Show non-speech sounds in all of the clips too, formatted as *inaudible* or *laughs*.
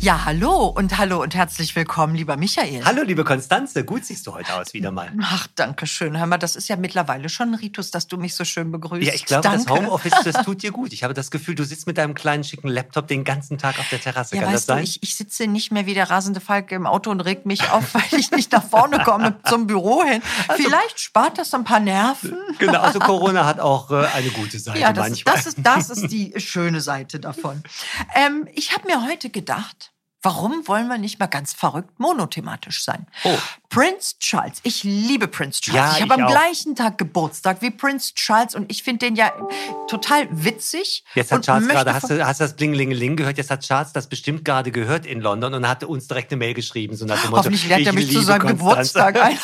Ja, hallo und hallo und herzlich willkommen, lieber Michael. Hallo, liebe Konstanze, gut siehst du heute aus wieder mal. Ach, danke schön. Hör mal, das ist ja mittlerweile schon ein Ritus, dass du mich so schön begrüßt. Ja, ich glaube, danke. das Homeoffice, das tut dir *laughs* gut. Ich habe das Gefühl, du sitzt mit deinem kleinen schicken Laptop den ganzen Tag auf der Terrasse. Ja, Kann das weißt du, sein? ich, ich sitze nicht mehr wie der rasende Falk im Auto und reg mich auf, *laughs* weil ich nicht nach vorne komme *laughs* zum Büro hin. Also Vielleicht spart das ein paar Nerven. genau, also Corona hat auch äh, eine gute Seite Ja, das, manchmal. das, ist, das ist die schöne Seite davon. Ähm, ich habe mir heute gedacht, warum wollen wir nicht mal ganz verrückt monothematisch sein? Oh. Prince Charles, ich liebe Prince Charles. Ja, ich habe am auch. gleichen Tag Geburtstag wie Prince Charles und ich finde den ja total witzig. Jetzt hat Charles gerade, hast du, hast du das Blingelingeling gehört? Jetzt hat Charles das bestimmt gerade gehört in London und hatte uns direkt eine Mail geschrieben. So nach dem Motto, Hoffentlich lernt er ich mich zu seinem Konstanze. Geburtstag ein.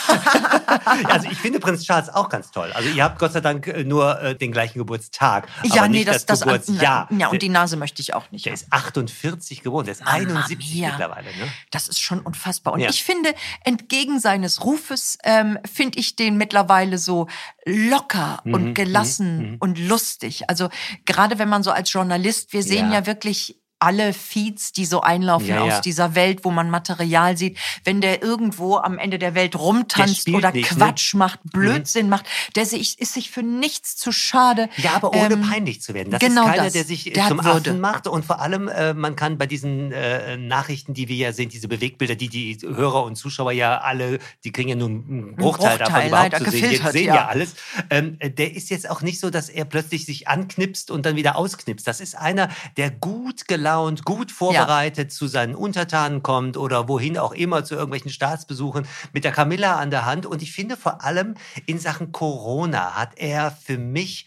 *laughs* also ich finde Prinz Charles auch ganz toll. Also ihr habt Gott sei Dank äh, nur äh, den gleichen Geburtstag. ja, nee, nicht das, das, Geburtsjahr. ja, und die Nase möchte ich auch nicht. der haben. ist 48 geboren, der ist Mamma 71 mia. mittlerweile. Ne? Das ist schon unfassbar. Und Ja. ich finde, entgegen seines Rufes, ähm, finde ich den mittlerweile so locker Mhm, und gelassen und lustig. Also gerade wenn man so als Journalist, wir sehen Ja. ja, wirklich alle Feeds, die so einlaufen Ja, ja. aus dieser Welt, wo man Material sieht, wenn der irgendwo am Ende der Welt Der rumtanzt spielt oder nicht, ne? Quatsch macht, Blödsinn macht, der sich, ist sich für nichts zu schade. Ja, aber ohne Ähm, peinlich zu werden. Das genau ist keiner, das. der sich äh, Der zum. Affen macht. Und vor allem, äh, man kann bei diesen äh, Nachrichten, die wir ja sehen, diese Bewegbilder, die die Hörer und Zuschauer ja alle, die kriegen ja nur einen Bruchteil, davon Bruchteil, überhaupt leider zu sehen. Gefiltert, sehen ja, ja. alles. Ähm, äh, der ist jetzt auch nicht so, dass er plötzlich sich anknipst und dann wieder ausknipst. Das ist einer, der gut gelaunt, gut vorbereitet zu seinen Untertanen kommt oder wohin auch immer, zu irgendwelchen Staatsbesuchen mit der Camilla an der Hand. Und ich finde vor allem in Sachen Corona hat er für mich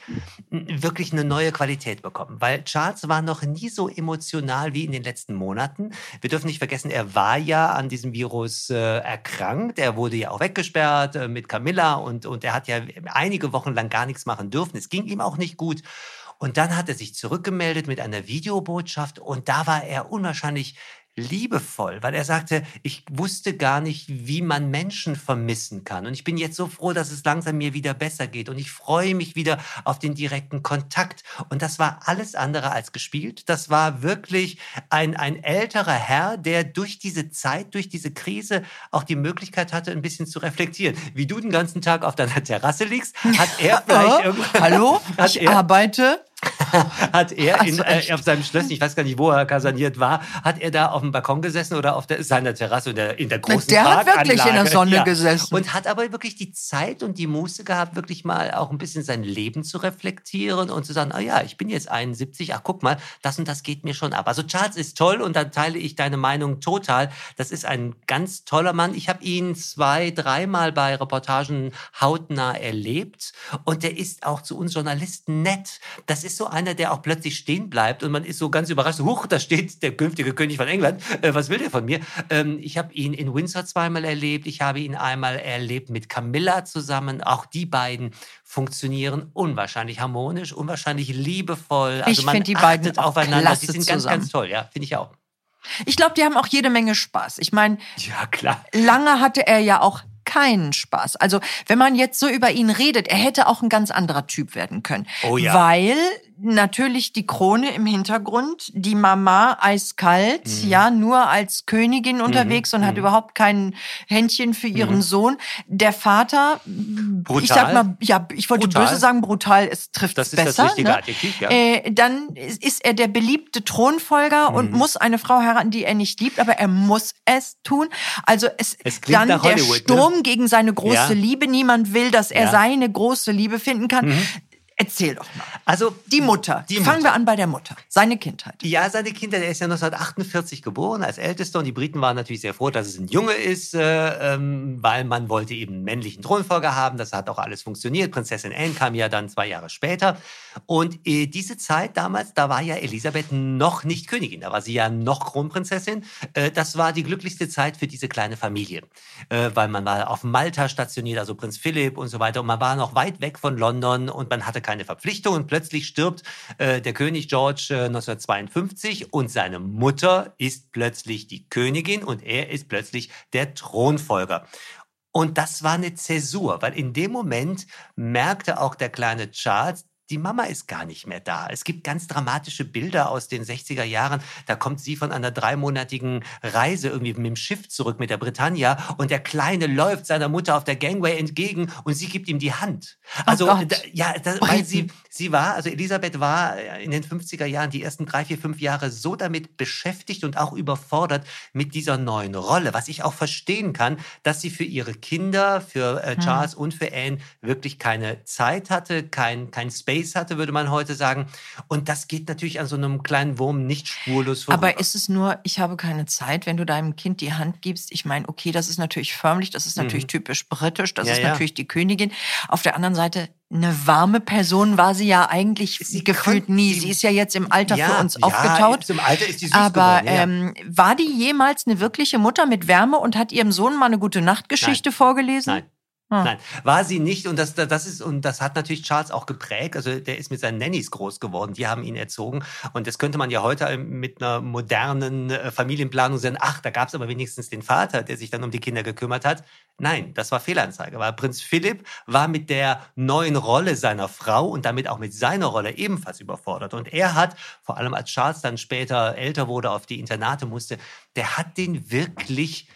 wirklich eine neue Qualität bekommen, weil Charles war noch nie so emotional wie in den letzten Monaten. Wir dürfen nicht vergessen, er war ja an diesem Virus äh, erkrankt. Er wurde ja auch weggesperrt äh, mit Camilla und, und er hat ja einige Wochen lang gar nichts machen dürfen. Es ging ihm auch nicht gut. Und dann hat er sich zurückgemeldet mit einer Videobotschaft und da war er unwahrscheinlich liebevoll, weil er sagte, ich wusste gar nicht, wie man Menschen vermissen kann. Und ich bin jetzt so froh, dass es langsam mir wieder besser geht. Und ich freue mich wieder auf den direkten Kontakt. Und das war alles andere als gespielt. Das war wirklich ein, ein älterer Herr, der durch diese Zeit, durch diese Krise auch die Möglichkeit hatte, ein bisschen zu reflektieren. Wie du den ganzen Tag auf deiner Terrasse liegst, hat er *laughs* vielleicht irgendwann... Hallo, *laughs* ich arbeite. *laughs* hat er in, äh, auf seinem Schlösschen, ich weiß gar nicht, wo er kasaniert war, hat er da auf dem Balkon gesessen oder auf der, seiner Terrasse in der, in der großen Der hat wirklich in der. Sonne gesessen. Und hat aber wirklich die Zeit und die Muße gehabt, wirklich mal auch ein bisschen sein Leben zu reflektieren und zu sagen, ah ja, ich bin jetzt 71, ach guck mal, das und das geht mir schon ab. Also Charles ist toll und da teile ich deine Meinung total. Das ist ein ganz toller Mann. Ich habe ihn zwei, dreimal bei Reportagen hautnah erlebt und der ist auch zu uns Journalisten nett. Das ist so einer, der auch plötzlich stehen bleibt und man ist so ganz überrascht, huch, da steht der künftige König von England, äh, was will der von mir? Ähm, ich habe ihn in Windsor zweimal erlebt, ich habe ihn einmal erlebt mit Camilla zusammen, auch die beiden funktionieren unwahrscheinlich harmonisch, unwahrscheinlich liebevoll. Also Ich man find die beiden aufeinander, die sind ganz, zusammen. ganz toll, ja, finde ich auch. Ich glaube, die haben auch jede Menge Spaß. Ich meine, Ja, klar. lange hatte er ja auch keinen Spaß. Also, wenn man jetzt so über ihn redet, er hätte auch ein ganz anderer Typ werden können. Oh ja. Weil natürlich die Krone im Hintergrund, die Mama eiskalt, Mhm. ja, nur als Königin unterwegs und hat überhaupt kein Händchen für ihren Sohn. Der Vater, ich Mhm. Brutal. sag mal, ja, ich wollte Brutal. böse sagen, brutal, es trifft Das ist das besser. richtige ne? Adjektiv, ja. Äh, dann ist er der beliebte Thronfolger und Mhm. muss eine Frau heiraten, die er nicht liebt, aber er muss es tun. Also es, Es dann der ne? Sturm gegen seine große Ja. Liebe. Niemand will, dass er Ja. Mhm. seine große Liebe finden kann. Erzähl doch mal. Also Die Mutter. Die Fangen Mutter. wir an bei der Mutter. Seine Kindheit. Ja, seine Kinder, der ist ja 1948 geboren als Ältester und die Briten waren natürlich sehr froh, dass es ein Junge ist, äh, ähm, weil man wollte eben einen männlichen Thronfolger haben. Das hat auch alles funktioniert. Prinzessin Anne kam ja dann zwei Jahre später. Und äh, diese Zeit damals, da war ja Elisabeth noch nicht Königin, da war sie ja noch Kronprinzessin. Äh, das war die glücklichste Zeit für diese kleine Familie, äh, weil man war auf Malta stationiert, also Prinz Philipp und so weiter. Und man war noch weit weg von London und man hatte keine keine Verpflichtung und plötzlich stirbt äh, der König George äh, 1952 und seine Mutter ist plötzlich die Königin und er ist plötzlich der Thronfolger. Und das war eine Zäsur, weil in dem Moment merkte auch der kleine Charles, die Mama ist gar nicht mehr da. Es gibt ganz dramatische Bilder aus den 60er Jahren. Da kommt sie von einer dreimonatigen Reise irgendwie mit dem Schiff zurück mit der Britannia und der Kleine läuft seiner Mutter auf der Gangway entgegen und sie gibt ihm die Hand. Oh Also, Gott. da, ja, da, weil sie, sie war, also Elisabeth war in den 50er Jahren, die ersten drei, vier, fünf Jahre so damit beschäftigt und auch überfordert mit dieser neuen Rolle, was ich auch verstehen kann, dass sie für ihre Kinder, für äh, Charles und für Anne wirklich keine Zeit hatte, kein, kein Space hatte, würde man heute sagen. Und das geht natürlich an so einem kleinen Wurm nicht spurlos vorüber. Aber ist es nur, ich habe keine Zeit, wenn du deinem Kind die Hand gibst? Ich meine, okay, das ist natürlich förmlich, das ist natürlich typisch britisch, das Mhm. Ja, ist ja. natürlich die Königin. Auf der anderen Seite, eine warme Person war sie ja eigentlich Sie gefühlt nie. sie- ist ja jetzt im Alter ja, für uns ja, aufgetaut. Im Alter ist die süß Aber geworden, ja. ähm, war die jemals eine wirkliche Mutter mit Wärme und hat ihrem Sohn mal eine gute Nachtgeschichte vorgelesen? Nein. Ah. Nein, war sie nicht und das, das ist und das hat natürlich Charles auch geprägt. Also der ist mit seinen Nannies groß geworden, die haben ihn erzogen und das könnte man ja heute mit einer modernen äh, Familienplanung sagen. Ach, da gab es aber wenigstens den Vater, der sich dann um die Kinder gekümmert hat. Nein, das war Fehlanzeige. Weil Prinz Philipp war mit der neuen Rolle seiner Frau und damit auch mit seiner Rolle ebenfalls überfordert und er hat vor allem als Charles dann später älter wurde, auf die Internate musste, der hat den wirklich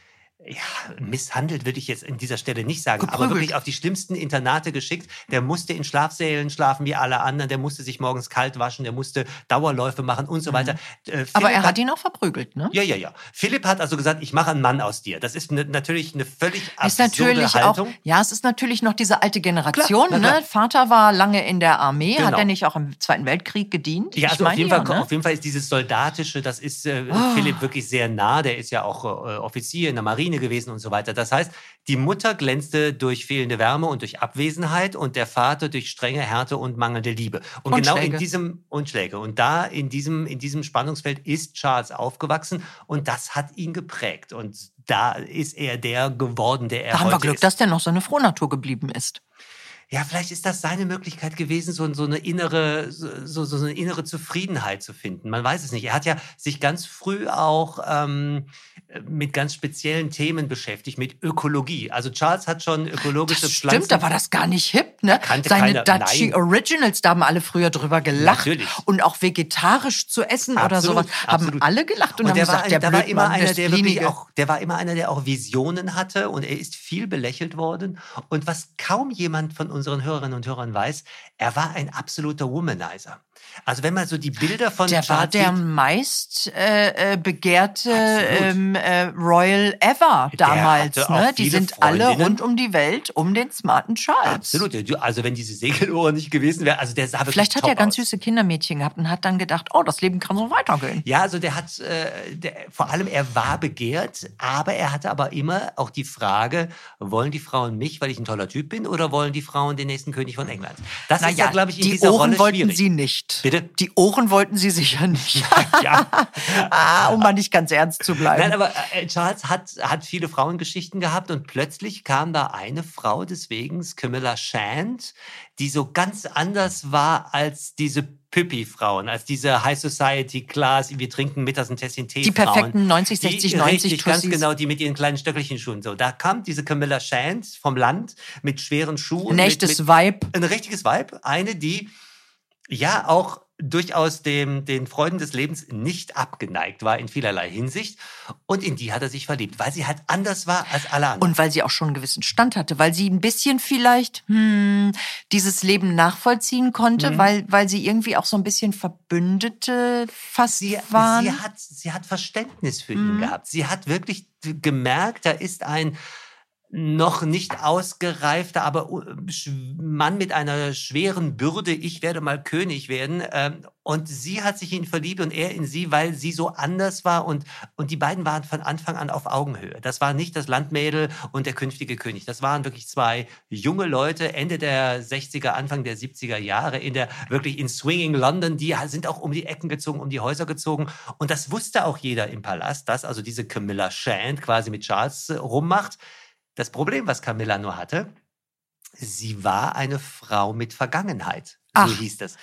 ja, misshandelt würde ich jetzt in dieser Stelle nicht sagen, aber Geprügelt. wirklich auf die schlimmsten Internate geschickt. Der musste in Schlafsälen schlafen wie alle anderen, der musste sich morgens kalt waschen, der musste Dauerläufe machen und so weiter. Äh, Mhm. Aber Philipp er hat ihn auch verprügelt, ne? ja, ja, ja. Philipp hat also gesagt, ich mache einen Mann aus dir. Das ist ne, natürlich eine völlig Ist absurde natürlich Haltung. auch, ja, es ist natürlich noch diese alte Generation. Klar, ne? Vater war lange in der Armee, hat Genau. er nicht auch im Zweiten Weltkrieg gedient? Ja, also auf, jeden ja, Fall, ne? auf jeden Fall ist dieses Soldatische, das ist äh, Oh. Philipp wirklich sehr nah. Der ist ja auch äh, Offizier in der Marine gewesen und so weiter. Das heißt, die Mutter glänzte durch fehlende Wärme und durch Abwesenheit und der Vater durch strenge Härte und mangelnde Liebe. Und, Und genau in diesem und Schläge. Und da in diesem, in diesem Spannungsfeld ist Charles aufgewachsen und das hat ihn geprägt. Und da ist er der geworden, der er Da haben wir heute Glück, ist. dass der noch so eine Frohnatur geblieben ist. Ja, vielleicht ist das seine Möglichkeit gewesen, so, so eine innere, so, so eine innere Zufriedenheit zu finden. Man weiß es nicht. Er hat ja sich ganz früh auch ähm, mit ganz speziellen Themen beschäftigt, mit Ökologie. Also Charles hat schon ökologische Das Pflanzen. stimmt, da war das gar nicht hip, ne? Kannte Seine Dutchy. Originals, da haben alle früher drüber gelacht. Natürlich. Und auch vegetarisch zu essen oder Absolut, sowas. Haben absolut. alle gelacht und, Und haben der gesagt, war, der der war immer Blödmann, einer, der wirklich auch, der war immer einer, der auch Visionen hatte und er ist viel belächelt worden. Und was kaum jemand von unseren Hörerinnen und Hörern weiß, er war ein absoluter Womanizer. Also wenn man so die Bilder von Der war Charles der meist äh, äh, begehrte ähm, äh, Royal ever damals. Ne? Die sind alle rund um die Welt um den smarten Charles. Absolut. Also wenn diese Segelohren nicht gewesen wären, also der sah wirklich Vielleicht hat er ganz aus. süße Kindermädchen gehabt und hat dann gedacht, oh, das Leben kann so weitergehen. Ja, also der hat, äh, der, vor allem er war begehrt, aber er hatte aber immer auch die Frage, wollen die Frauen mich, weil ich ein toller Typ bin, oder wollen die Frauen den nächsten König von England? Das ist ja, glaube ich, in die dieser Ohren Rolle wollten schwierig. sie nicht. Bitte? Die Ohren wollten sie sicher nicht. *laughs* ja. *laughs* ah, um mal nicht ganz ernst zu bleiben. Nein, aber äh, Charles hat, hat viele Frauengeschichten gehabt und plötzlich kam da eine Frau deswegen, Camilla Shand, die so ganz anders war als diese Püppi-Frauen, als diese High Society Class, wir trinken mittags ein Tässchen Tee. Die perfekten 90, Die- 60, 90 Richtig, ganz Tussis. genau, die mit ihren kleinen Stöckelchen Schuhen. So, da kam diese Camilla Shand vom Land mit schweren Schuhen. Ein echtes Vibe. ein richtiges Vibe. Eine, die ja auch durchaus dem, den Freuden des Lebens nicht abgeneigt war in vielerlei Hinsicht. Und in die hat er sich verliebt, weil sie halt anders war als alle anderen. Und weil sie auch schon einen gewissen Stand hatte, weil sie ein bisschen vielleicht hm, dieses Leben nachvollziehen konnte, Mhm. weil, weil sie irgendwie auch so ein bisschen Verbündete fast sie, waren. sie, hat, sie hat Verständnis für Mhm. ihn gehabt. Sie hat wirklich gemerkt, da ist ein noch nicht ausgereifter, aber Mann mit einer schweren Bürde, ich werde mal König werden. Ähm, Und sie hat sich in ihn verliebt und er in sie, weil sie so anders war. Und, und die beiden waren von Anfang an auf Augenhöhe. Das war nicht das Landmädel und der künftige König. Das waren wirklich zwei junge Leute, Ende der 60er, Anfang der 70er Jahre, in der wirklich in Swinging London. Die sind auch um die Ecken gezogen, um die Häuser gezogen. Und das wusste auch jeder im Palast, dass also diese Camilla Shand quasi mit Charles äh, rummacht. Das Problem, was Camilla nur hatte, sie war eine Frau mit Vergangenheit. Ach. so hieß das.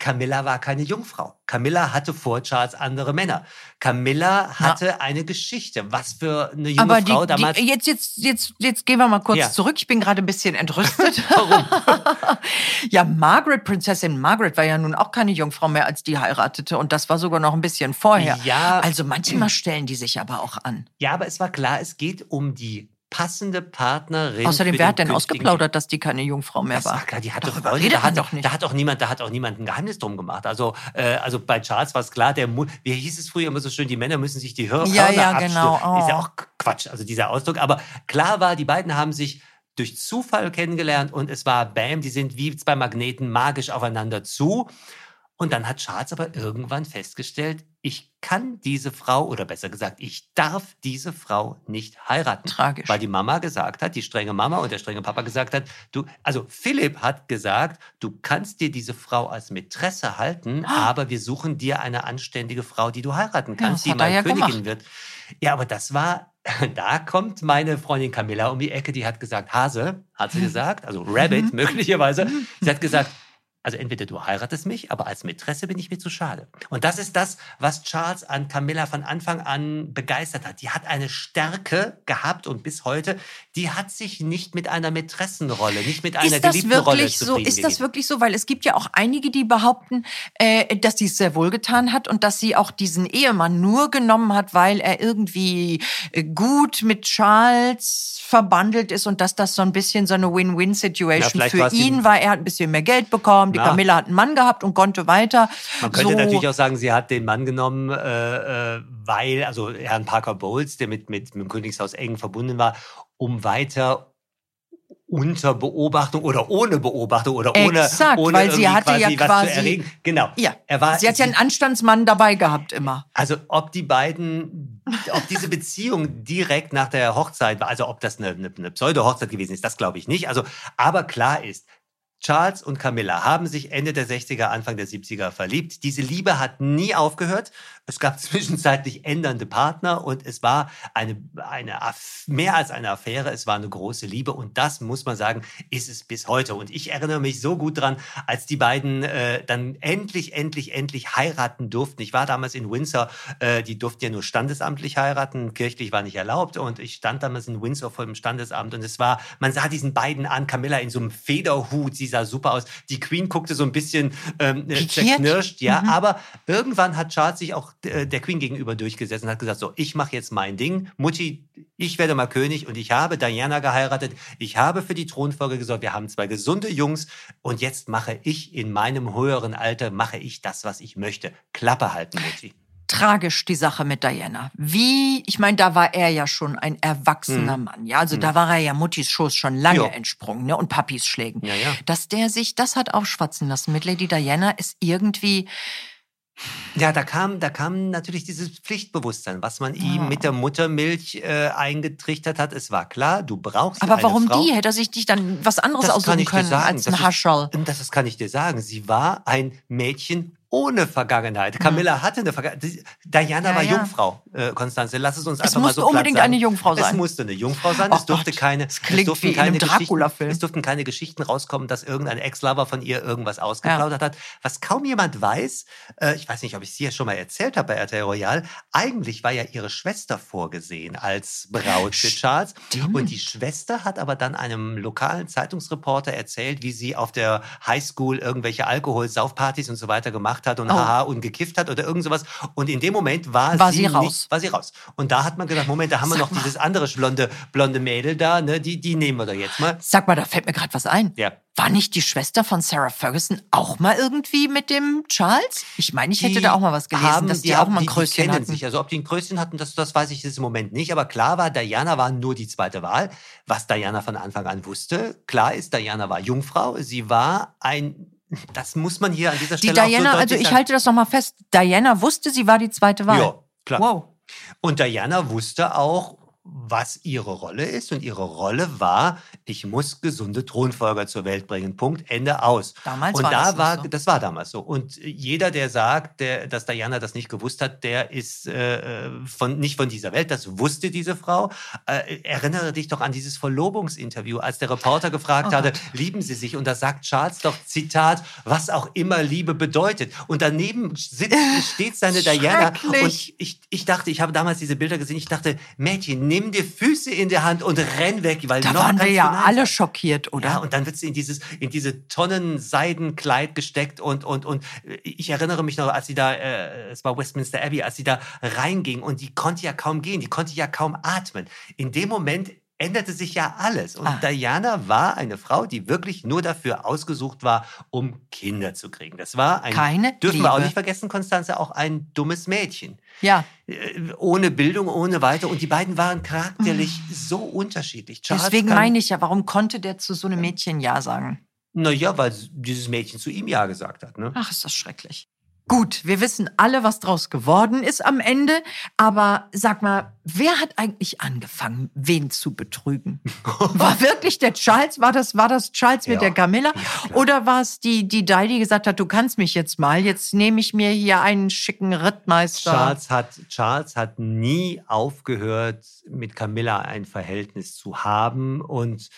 Camilla war keine Jungfrau. Camilla hatte vor Charles andere Männer. Camilla hatte eine Geschichte. Was für eine junge Aber die, Frau damals. die, jetzt, jetzt, jetzt, jetzt gehen wir mal kurz Ja. zurück. Ich bin gerade ein bisschen entrüstet. *laughs* Warum? *laughs* ja, Margaret, Prinzessin Margaret war ja nun auch keine Jungfrau mehr, als die heiratete. Und das war sogar noch ein bisschen vorher. Ja. Also manchmal stellen die sich aber auch an. Ja, aber es war klar, es geht um die passende Partnerin. Außerdem, wer hat denn ausgeplaudert, dass die keine Jungfrau mehr Das war? klar, die hatte Darüber Freunde, redet da hat, doch nicht. Da hat auch niemand, da hat auch niemand ein Geheimnis drum gemacht. Also, äh, also bei Charles war es klar, der Mu wie hieß es früher immer so schön, die Männer müssen sich die Hör Ja, Hörner ja, genau. Ist ja Oh. auch Quatsch, also dieser Ausdruck. Aber klar war, die beiden haben sich durch Zufall kennengelernt und es war Bam, die sind wie zwei Magneten magisch aufeinander zu. Und dann hat Charles aber irgendwann festgestellt, ich kann diese Frau, oder besser gesagt, ich darf diese Frau nicht heiraten. Tragisch. Weil die Mama gesagt hat, die strenge Mama und der strenge Papa gesagt hat, du, also Philipp hat gesagt, du kannst dir diese Frau als Mätresse halten, aber wir suchen dir eine anständige Frau, die du heiraten Ja, kannst, das die mal ja Königin gemacht. wird. Ja, aber das war, *laughs* da kommt meine Freundin Camilla um die Ecke, die hat gesagt, Hase, hat sie *laughs* gesagt, also Rabbit möglicherweise, sie hat gesagt, also entweder du heiratest mich, aber als Mätresse bin ich mir zu schade. Und das ist das, was Charles an Camilla von Anfang an begeistert hat. Die hat eine Stärke gehabt und bis heute, die hat sich nicht mit einer Mätressenrolle, nicht mit einer Ist das geliebten Rolle wirklich so? Ist das wirklich so? Weil es gibt ja auch einige, die behaupten, äh, dass sie es sehr wohl getan hat und dass sie auch diesen Ehemann nur genommen hat, weil er irgendwie äh, gut mit Charles verbandelt ist und dass das so ein bisschen so eine Win-Win-Situation vielleicht für ihn war. Er hat ein bisschen mehr Geld bekommen, die Na. Camilla hat einen Mann gehabt und konnte weiter. Man könnte so, natürlich auch sagen, sie hat den Mann genommen, äh, äh, weil, also Herrn Parker Bowles, der mit, mit, mit dem Königshaus eng verbunden war, um weiter unter Beobachtung oder ohne Beobachtung oder ohne, Exakt, ohne weil sie hatte ja was zu quasi-. Genau. ja, Er war, sie hat ja einen Anstandsmann dabei gehabt immer. Also ob die beiden, ob diese Beziehung direkt nach der Hochzeit war, also ob das eine, eine, eine Pseudo-Hochzeit gewesen ist, das glaube ich nicht. Also, aber klar ist, Charles und Camilla haben sich Ende der 60er, Anfang der 70er verliebt. Diese Liebe hat nie aufgehört. Es gab *laughs* zwischenzeitlich ändernde Partner und es war eine, eine Aff- mehr als eine Affäre. Es war eine große Liebe und das muss man sagen, ist es bis heute. Und ich erinnere mich so gut dran, als die beiden äh, dann endlich, endlich, endlich heiraten durften. Ich war damals in Windsor. Äh, die durften ja nur standesamtlich heiraten. Kirchlich war nicht erlaubt und ich stand damals in Windsor vor dem Standesamt und es war, man sah diesen beiden an, Camilla in so einem Federhut, sie sah super aus. Die Queen guckte so ein bisschen ähm, äh, zerknirscht, ja, Mhm. aber irgendwann hat Charles sich auch der Queen gegenüber durchgesetzt und hat gesagt, so, ich mache jetzt mein Ding. Mutti, ich werde mal König und ich habe Diana geheiratet. Ich habe für die Thronfolge gesorgt. Wir haben zwei gesunde Jungs und jetzt mache ich in meinem höheren Alter, mache ich das, was ich möchte. Klappe halten, Mutti. tragisch die Sache mit Diana. Wie, ich meine, da war er ja schon ein erwachsener Mann, ja, also da war er ja Muttis Schoß schon lange Jo. entsprungen, ne, und Papis Schlägen. Ja, ja. Dass der sich das hat aufschwatzen lassen mit Lady Diana ist irgendwie, Ja, da kam, da kam natürlich dieses Pflichtbewusstsein, was man ihm mit der Muttermilch äh, eingetrichtert hat. Es war klar, du brauchst aber warum Frau. die? Hätte er sich nicht dann was anderes Das kann aussuchen können sagen. als ein Haschall? Das, das kann ich dir sagen. Sie war ein Mädchen ohne Vergangenheit. Camilla hatte eine Vergangenheit. Diana Ja, war ja. Jungfrau, äh, Konstanze. Lass es uns Es einfach mal musste so platt unbedingt sagen. eine Jungfrau Es sein. musste eine Jungfrau sein. Oh es durfte Gott, keine, klingt es durften wie keine Dracula-Film. Es durften keine Geschichten rauskommen, dass irgendein Ex-Lover von ihr irgendwas ausgeplaudert hat. Was kaum jemand weiß, äh, ich weiß nicht, ob ich es hier schon mal erzählt habe bei RTL Royal, eigentlich war ja ihre Schwester vorgesehen als Braut für Charles. Und die Schwester hat aber dann einem lokalen Zeitungsreporter erzählt, wie sie auf der Highschool irgendwelche Alkohol-Saufpartys und so weiter gemacht hat und Oh. haha und gekifft hat oder irgend sowas. Und in dem Moment war, War sie, sie raus. Nicht, war sie raus. Und da hat man gedacht, Moment, da haben wir Sag noch mal. dieses andere blonde, blonde Mädel da, ne? die, die nehmen wir doch jetzt mal. Sag mal, da fällt mir gerade was ein. Ja. War nicht die Schwester von Sarah Ferguson auch mal irgendwie mit dem Charles? Ich meine, ich hätte Die da auch mal was gelesen, haben, dass die, auch mal ein die, Kröschen die kennen hatten. sich. Also ob die ein Kröschen hatten, das, das weiß ich jetzt im Moment nicht. Aber klar war, Diana war nur die zweite Wahl. Was Diana von Anfang an wusste, klar ist, Diana war Jungfrau. Sie war ein, das muss man hier an dieser Die Stelle auch so Diana, also deutlich ich halte das nochmal fest. Diana wusste, sie war die zweite Wahl. Ja, klar. Wow. Und Diana wusste auch, was ihre Rolle ist. Und ihre Rolle war, ich muss gesunde Thronfolger zur Welt bringen. Punkt, Ende aus. Damals und war da das war, so. das war damals so. Und jeder, der sagt, der, dass Diana das nicht gewusst hat, der ist äh, von, nicht von dieser Welt. Das wusste diese Frau. Äh, erinnere dich doch an dieses Verlobungsinterview, als der Reporter gefragt Oh hatte, lieben Sie sich? Und da sagt Charles doch, Zitat, was auch immer Liebe bedeutet. Und daneben sitzt, steht seine Diana. Und ich, ich dachte, ich habe damals diese Bilder gesehen, ich dachte, Mädchen, nimm dir Füße in der Hand und renn weg, weil Da noch waren wir ja Nein alle schockiert, oder? Ja, und dann wird sie in dieses, in diese Tonnen Seidenkleid gesteckt und, und, und ich erinnere mich noch, als sie da, äh, es war Westminster Abbey, als sie da reinging und die konnte ja kaum gehen, die konnte ja kaum atmen. In dem Moment änderte sich ja alles. Und Ah. Diana war eine Frau, die wirklich nur dafür ausgesucht war, um Kinder zu kriegen. Das war ein, Keine dürfen wir auch Liebe. nicht vergessen, Konstanze, auch ein dummes Mädchen. ja. Äh, Ohne Bildung, ohne weiter. Und die beiden waren charakterlich so unterschiedlich. Charles Deswegen kann- meine ich ja, warum konnte der zu so einem Mädchen Ja sagen? Naja, weil dieses Mädchen zu ihm Ja gesagt hat. Ne? Ach, ist das schrecklich. Gut, wir wissen alle, was draus geworden ist am Ende. Aber sag mal, wer hat eigentlich angefangen, wen zu betrügen? *laughs* War wirklich der Charles? War das, war das Charles mit Ja. der Camilla? Ja. Oder war es die, die Di, die gesagt hat, du kannst mich jetzt mal, jetzt nehme ich mir hier einen schicken Rittmeister. Charles hat, Charles hat nie aufgehört, mit Camilla ein Verhältnis zu haben. Und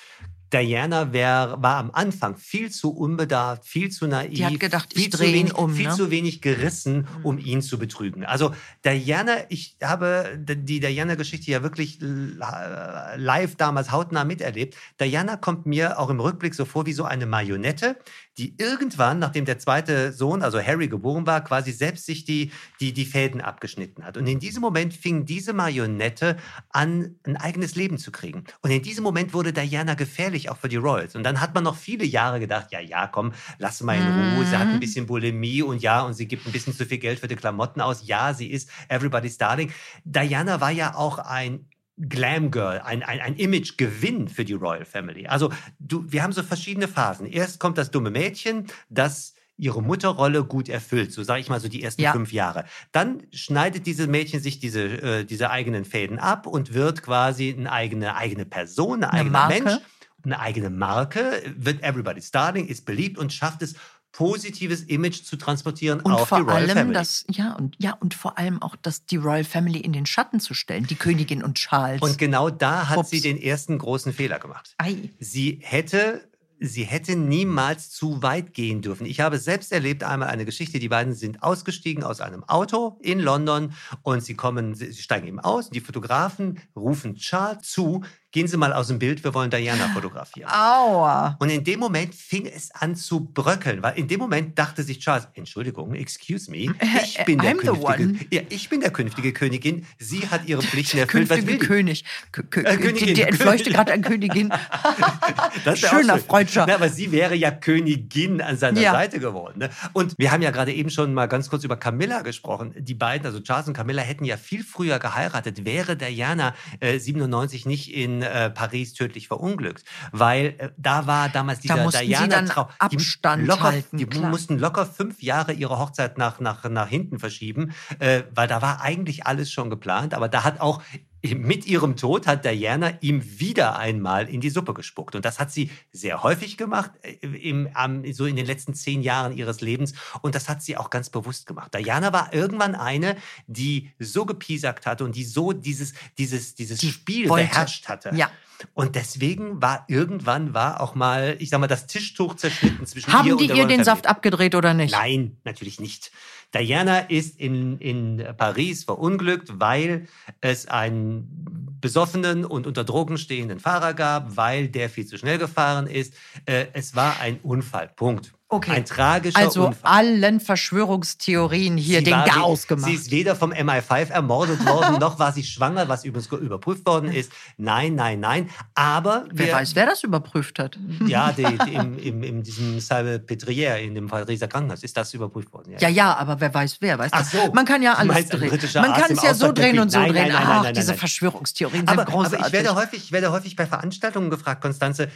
Diana wär, war am Anfang viel zu unbedarft, viel zu naiv. Die hat gedacht, ich viel zu dreh ihn wenig, um, Viel ne? zu wenig gerissen, um ihn zu betrügen. Also Diana, ich habe die Diana-Geschichte ja wirklich live damals hautnah miterlebt. Diana kommt mir auch im Rückblick so vor wie so eine Marionette, die irgendwann, nachdem der zweite Sohn, also Harry, geboren war, quasi selbst sich die, die, die Fäden abgeschnitten hat. Und in diesem Moment fing diese Marionette an, ein eigenes Leben zu kriegen. Und in diesem Moment wurde Diana gefährlich, auch für die Royals. Und dann hat man noch viele Jahre gedacht, ja, ja, komm, lass mal in Ruhe. Sie hat ein Mhm. bisschen Bulimie und ja, und sie gibt ein bisschen zu viel Geld für die Klamotten aus. Ja, sie ist Everybody's Darling. Diana war ja auch ein Glam Girl, ein, ein, ein Image-Gewinn für die Royal Family. Also du, wir haben so verschiedene Phasen. Erst kommt das dumme Mädchen, das ihre Mutterrolle gut erfüllt, so sage ich mal so die ersten Ja. fünf Jahre. Dann schneidet dieses Mädchen sich diese, äh, diese eigenen Fäden ab und wird quasi eine eigene, eigene Person, ein Eine eigener. Mensch, eine eigene Marke, wird Everybody's Darling, ist beliebt und schafft es, positives Image zu transportieren Und auf vor die Royal allem Family. das, ja, und ja, und vor allem auch das, die Royal Family in den Schatten zu stellen, die Königin und Charles. und genau da hat Ups. sie den ersten großen Fehler gemacht. Ei. Sie hätte, sie hätte niemals zu weit gehen dürfen. Ich habe selbst erlebt einmal eine Geschichte. Die beiden sind ausgestiegen aus einem Auto in London und sie kommen, sie steigen eben aus. Die Fotografen rufen Charles zu, gehen Sie mal aus dem Bild, wir wollen Diana *laughs* fotografieren. Aua. Und in dem Moment fing es an zu bröckeln, weil in dem Moment dachte sich Charles, Entschuldigung, excuse me, *laughs* ich bin der künftige, ja, ich bin der künftige Königin. Sie hat ihre Pflichten erfüllt. Was Künftige will? König. Kö- Kö- Äh, Königin. die entfleuchte gerade an Königin. *laughs* Schöner schön. Freudscher. Aber sie wäre ja Königin an seiner. Seite geworden. Ne? Und wir haben ja gerade eben schon mal ganz kurz über Camilla gesprochen. Die beiden, also Charles und Camilla, hätten ja viel früher geheiratet, wäre Diana äh, 97 nicht in äh, Paris tödlich verunglückt. Weil äh, da war damals dieser mussten sie diana dann Trau- die locker, halten, Die klar. mussten locker fünf Jahre ihre Hochzeit nach, nach, nach hinten verschieben, äh, weil da war eigentlich alles schon geplant. Aber da hat auch mit ihrem Tod hat Diana ihm wieder einmal in die Suppe gespuckt. Und das hat sie sehr häufig gemacht, äh, im, am, so in den letzten zehn Jahren ihres Lebens. Und das hat sie auch ganz bewusst gemacht. Diana war irgendwann eine, die so gepiesackt hatte und die so dieses, dieses, dieses Die Spiel wollte. beherrscht hatte. Ja. Und deswegen war irgendwann war auch mal, ich sag mal, das Tischtuch zerschnitten zwischen ihr Haben und die ihr den. Saft abgedreht oder nicht? Nein, natürlich nicht. Diana ist in, in Paris verunglückt, weil es einen besoffenen und unter Drogen stehenden Fahrer gab, weil der viel zu schnell gefahren ist. Äh, es war ein Unfall. Punkt. Okay. Ein tragischer Also Unfall. allen Verschwörungstheorien hier Sie den war- Chaos Sie gemacht. ist weder vom MI5 ermordet worden, *laughs* noch war sie schwanger, was übrigens überprüft worden ist. Nein, nein, nein. Aber Wer wir, weiß, wer das überprüft hat. ja, *laughs* die, die, im, im, in diesem Salpetriere, in dem Pariser Krankenhaus, ist das überprüft worden. Ja, ja, aber wer weiß, wer weiß. Ach so. Man kann ja alles drehen. Man kann es ja so drehen und so Nein, drehen. nein, nein, Ach, diese. Verschwörungstheorien sind Aber, aber großartig. ich, werde häufig, ich werde häufig bei Veranstaltungen gefragt, Konstanze,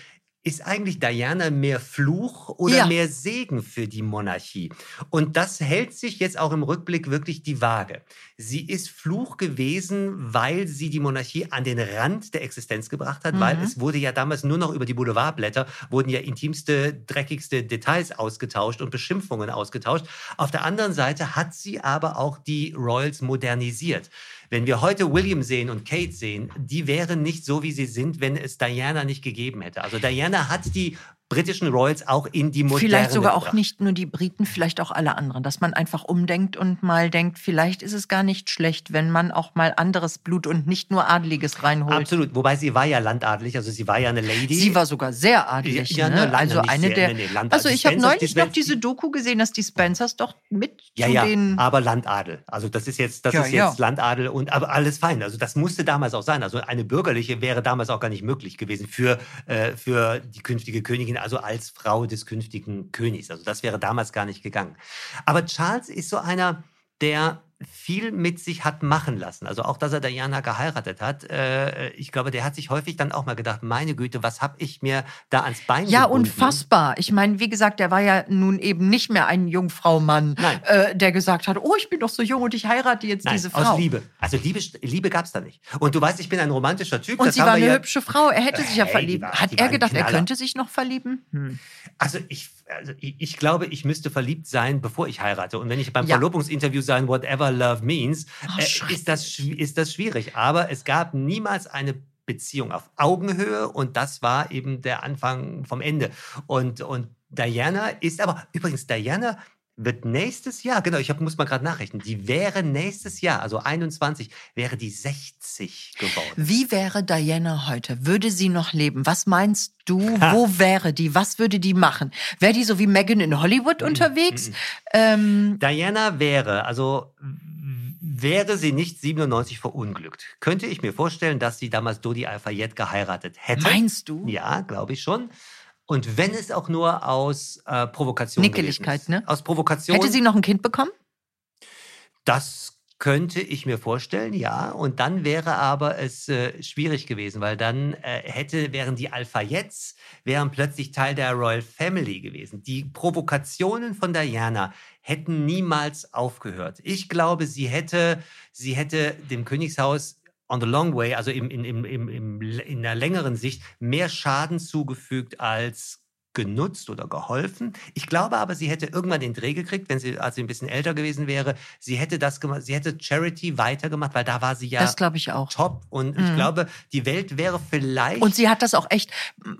ist eigentlich Diana mehr Fluch oder Ja. mehr Segen für die Monarchie? Und das hält sich jetzt auch im Rückblick wirklich die Waage. Sie ist Fluch gewesen, weil sie die Monarchie an den Rand der Existenz gebracht hat, weil Mhm. es wurde ja damals nur noch über die Boulevardblätter, wurden ja intimste, dreckigste Details ausgetauscht und Beschimpfungen ausgetauscht. Auf der anderen Seite hat sie aber auch die Royals modernisiert. Wenn wir heute William sehen und Kate sehen, die wären nicht so, wie sie sind, wenn es Diana nicht gegeben hätte. Also Diana hat die britischen Royals auch in die Moderne Vielleicht sogar auch nicht nur die Briten, vielleicht auch alle anderen, dass man einfach umdenkt und mal denkt, vielleicht ist es gar nicht schlecht, wenn man auch mal anderes Blut und nicht nur Adeliges reinholt. Absolut. Wobei sie war ja landadelig, also sie war ja eine Lady. Sie war sogar sehr adelig. Ja, ne? ne, also eine sehr, der. nee, nee, also ich habe neulich die noch diese Doku gesehen, dass die Spencers doch mit ja, zu ja, den. aber Landadel. Also das ist jetzt, das Ja, ist ja. jetzt Landadel und aber alles fein. Also das musste damals auch sein. Also eine bürgerliche wäre damals auch gar nicht möglich gewesen für äh, für die künftige Königin, also als Frau des künftigen Königs. Also das wäre damals gar nicht gegangen. Aber Charles ist so einer, der viel mit sich hat machen lassen. Also auch, dass er Diana geheiratet hat. Äh, ich glaube, der hat sich häufig dann auch mal gedacht, meine Güte, was habe ich mir da ans Bein Ja, gebunden? unfassbar. Ich meine, wie gesagt, der war ja nun eben nicht mehr ein Jungfraumann, äh, der gesagt hat, oh, ich bin doch so jung und ich heirate jetzt Nein, diese Frau. aus Liebe. Also Liebe, Liebe gab es da nicht. Und du weißt, ich bin ein romantischer Typ. Und sie war eine ja, hübsche Frau. Er hätte sich ja Hey, verliebt. war- Hat er gedacht, er könnte sich noch verlieben? Hm. Also ich, also ich, glaube, ich müsste verliebt sein, bevor ich heirate. Und wenn ich beim Ja. Verlobungsinterview sein, whatever love means, Ach, äh, ist, das, ist das schwierig. Aber es gab niemals eine Beziehung auf Augenhöhe und das war eben der Anfang vom Ende. Und, und Diana ist aber, übrigens, Diana wird nächstes Jahr, genau, ich hab, muss mal gerade nachrechnen, die wäre nächstes Jahr, also 21, wäre die 60 geworden. Wie wäre Diana heute? Würde sie noch leben? Was meinst du? Wo *laughs* wäre die? Was würde die machen? Wäre die so wie Megan in Hollywood Mhm. unterwegs? Ähm, Diana wäre, also wäre sie nicht 97 verunglückt, könnte ich mir vorstellen, dass sie damals Dodi Al-Fayed geheiratet hätte. meinst du? Ja, glaube ich schon. Und wenn es auch nur aus äh, Provokation Nickeligkeit, ist. ne? Aus Provokation. Hätte sie noch ein Kind bekommen? Das könnte ich mir vorstellen, ja. Und dann wäre aber es äh, schwierig gewesen, weil dann äh, hätte, wären die Alphayets, wären plötzlich Teil der Royal Family gewesen. Die Provokationen von Diana hätten niemals aufgehört. Ich glaube, sie hätte, sie hätte dem Königshaus on the long way, also im, im, im, im, im, in einer längeren Sicht, mehr Schaden zugefügt als genutzt oder geholfen. Ich glaube aber, sie hätte irgendwann den Dreh gekriegt, wenn sie, als sie ein bisschen älter gewesen wäre. Sie hätte das gemacht, sie hätte Charity weitergemacht, weil da war sie ja Das glaube ich auch. top. Und ich Mhm. glaube, die Welt wäre vielleicht. Und sie hat das auch echt.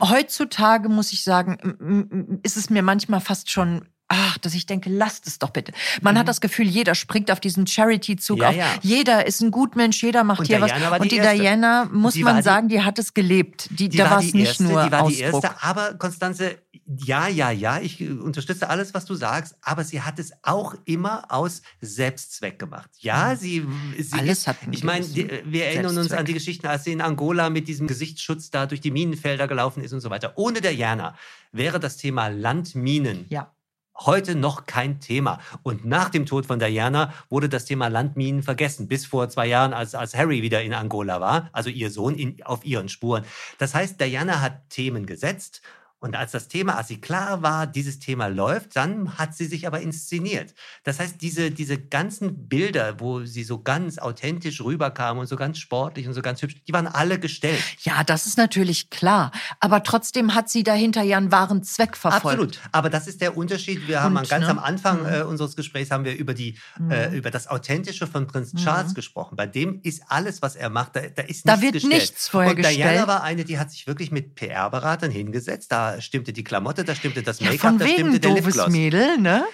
Heutzutage muss ich sagen, ist es mir manchmal fast schon. Ach, dass ich denke, lasst es doch bitte. Man hat das Gefühl, jeder springt auf diesen Charity-Zug Mhm. Ja, auf. ja. Jeder ist ein Gutmensch, jeder macht Und hier Diana was. Und die die. Diana, muss Die man die- sagen, die hat es gelebt. Die, die da war es die nicht erste, nur die war die Ausdruck. erste, aber Konstanze, ja, ja, ja, ich äh, unterstütze alles, was du sagst, aber sie hat es auch immer aus Selbstzweck gemacht. Ja, sie, sie Mhm. Alles hat ich meine, die- äh, wir erinnern uns an die Geschichten, als sie in Angola mit diesem Gesichtsschutz da durch die Minenfelder gelaufen ist und so weiter. Ohne Diana wäre das Thema Landminen Ja. Heute noch kein Thema. Und nach dem Tod von Diana wurde das Thema Landminen vergessen, bis vor zwei Jahren, als, als Harry wieder in Angola war, also ihr Sohn, in, auf ihren Spuren. Das heißt, Diana hat Themen gesetzt. Und als das Thema, als sie klar war, dieses Thema läuft, dann hat sie sich aber inszeniert. Das heißt, diese, diese ganzen Bilder, wo sie so ganz authentisch rüberkam und so ganz sportlich und so ganz hübsch, die waren alle gestellt. Ja, das ist natürlich klar. Aber trotzdem hat sie dahinter ja einen wahren Zweck verfolgt. Absolut. Aber das ist der Unterschied. Wir haben Und, ganz ne? am Anfang Mhm. äh, unseres Gesprächs haben wir über die äh, über das Authentische von Prinz Mhm. Charles gesprochen. Bei dem ist alles, was er macht, da, da ist Da nichts wird gestellt. nichts vorher Und Diana gestellt. war eine, die hat sich wirklich mit PR-Beratern hingesetzt. Da stimmte die Klamotte, da stimmte das Ja, Make-up, von da stimmte der Lipgloss. Mädel, ne?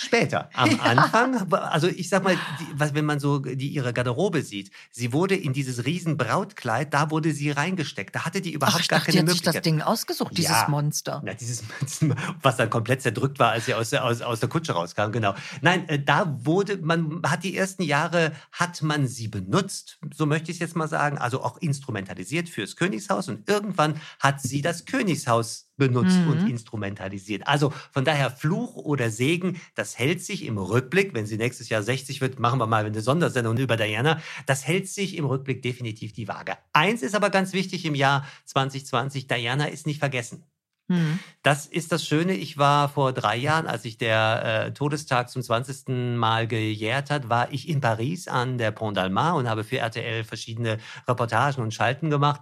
Später. Am *laughs* Anfang, also ich sag mal, die, was, wenn man so die, ihre Garderobe sieht, sie wurde in dieses riesen Brautkleid, da wurde sie reingesteckt. Da hatte die überhaupt Ach, ich gar dachte, die keine hat sich das Möglichkeit. Ding ausgesucht, dieses Ja. Monster. Na, dieses, was dann komplett zerdrückt war, als sie aus, der- aus, aus der Kutsche rauskam, genau. Nein, äh, da wurde, man hat die ersten Jahre, hat man sie benutzt, so möchte ich es jetzt mal sagen, also auch instrumentalisiert fürs Königshaus und irgendwann hat sie das Königshaus benutzt Mhm. und instrumentalisiert. Also von daher Fluch oder Segen, das hält sich im Rückblick, wenn sie nächstes Jahr 60 wird, machen wir mal eine Sondersendung über Diana, das hält sich im Rückblick definitiv die Waage. Eins ist aber ganz wichtig im Jahr 2020, Diana ist nicht vergessen. Mhm. Das ist das Schöne. Ich war vor drei Jahren, als sich der äh, Todestag zum 20. Mal gejährt hat, war ich in Paris an der Pont d'Alma und habe für RTL verschiedene Reportagen und Schalten gemacht.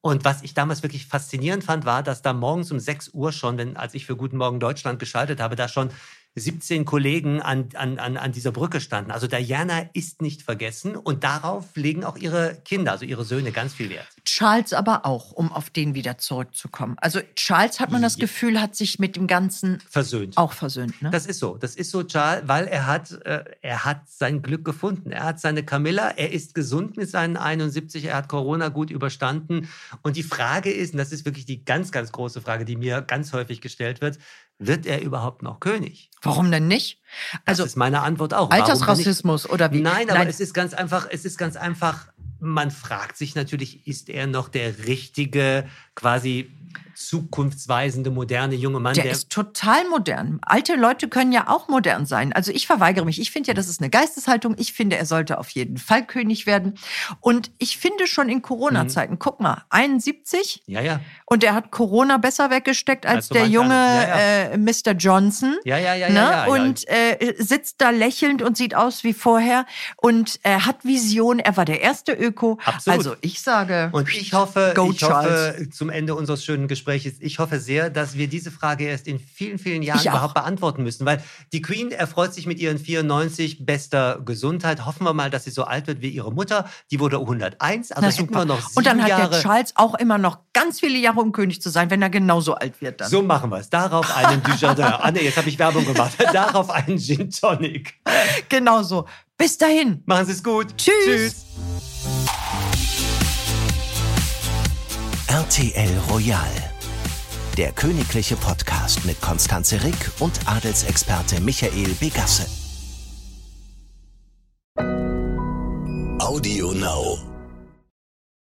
Und was ich damals wirklich faszinierend fand, war, dass da morgens um 6 Uhr schon, wenn, als ich für Guten Morgen Deutschland geschaltet habe, da schon 17 Kollegen an, an, an, an dieser Brücke standen. Also Diana ist nicht vergessen und darauf legen auch ihre Kinder, also ihre Söhne, ganz viel Wert. Charles aber auch, um auf den wieder zurückzukommen. Also Charles hat man das ja. Gefühl, hat sich mit dem Ganzen versöhnt. Auch versöhnt. Ne? Das ist so. Das ist so, Charles, weil er hat, äh, er hat sein Glück gefunden. Er hat seine Camilla, er ist gesund mit seinen 71, er hat Corona gut überstanden. Und die Frage ist, und das ist wirklich die ganz, ganz große Frage, die mir ganz häufig gestellt wird, wird er überhaupt noch König? Warum denn nicht? Also das ist meine Antwort auch. Altersrassismus oder wie? Nein, aber Nein. es ist ganz einfach, es ist ganz einfach, man fragt sich natürlich, ist er noch der richtige quasi zukunftsweisende, moderne junge Mann. Der, der, ist total modern. Alte Leute können ja auch modern sein. Also ich verweigere mich. Ich finde ja, das ist eine Geisteshaltung. Ich finde, er sollte auf jeden Fall König werden. Und ich finde schon in Corona-Zeiten, mhm. guck mal, 71. Ja, ja. Und er hat Corona besser weggesteckt als, als der junge ja, ja. Äh, Mr. Johnson. Ja, ja, ja. Ne? ja, ja und äh, sitzt da lächelnd und sieht aus wie vorher. Und er hat Vision. Er war der erste Öko. Absolut. Also ich sage. Und ich hoffe, ich hoffe zum Ende unseres schönen Gesprächs, ich hoffe sehr, dass wir diese Frage erst in vielen, vielen Jahren ich überhaupt auch. beantworten müssen. Weil die Queen erfreut sich mit ihren 94 bester Gesundheit. Hoffen wir mal, dass sie so alt wird wie ihre Mutter. Die wurde 101, also sind wir noch Und dann hat Jahre. der Charles auch immer noch ganz viele Jahre, um König zu sein, wenn er genauso alt wird dann. So machen wir es. Darauf einen Dujardin. ah nee, jetzt habe ich Werbung gemacht. *laughs* Darauf einen Gin Tonic. Genau so. Bis dahin. Machen Sie es gut. Tschüss. Tschüss. RTL Royal der königliche Podcast mit Konstanze Rick und Adelsexperte Michael Begasse. Audio Now.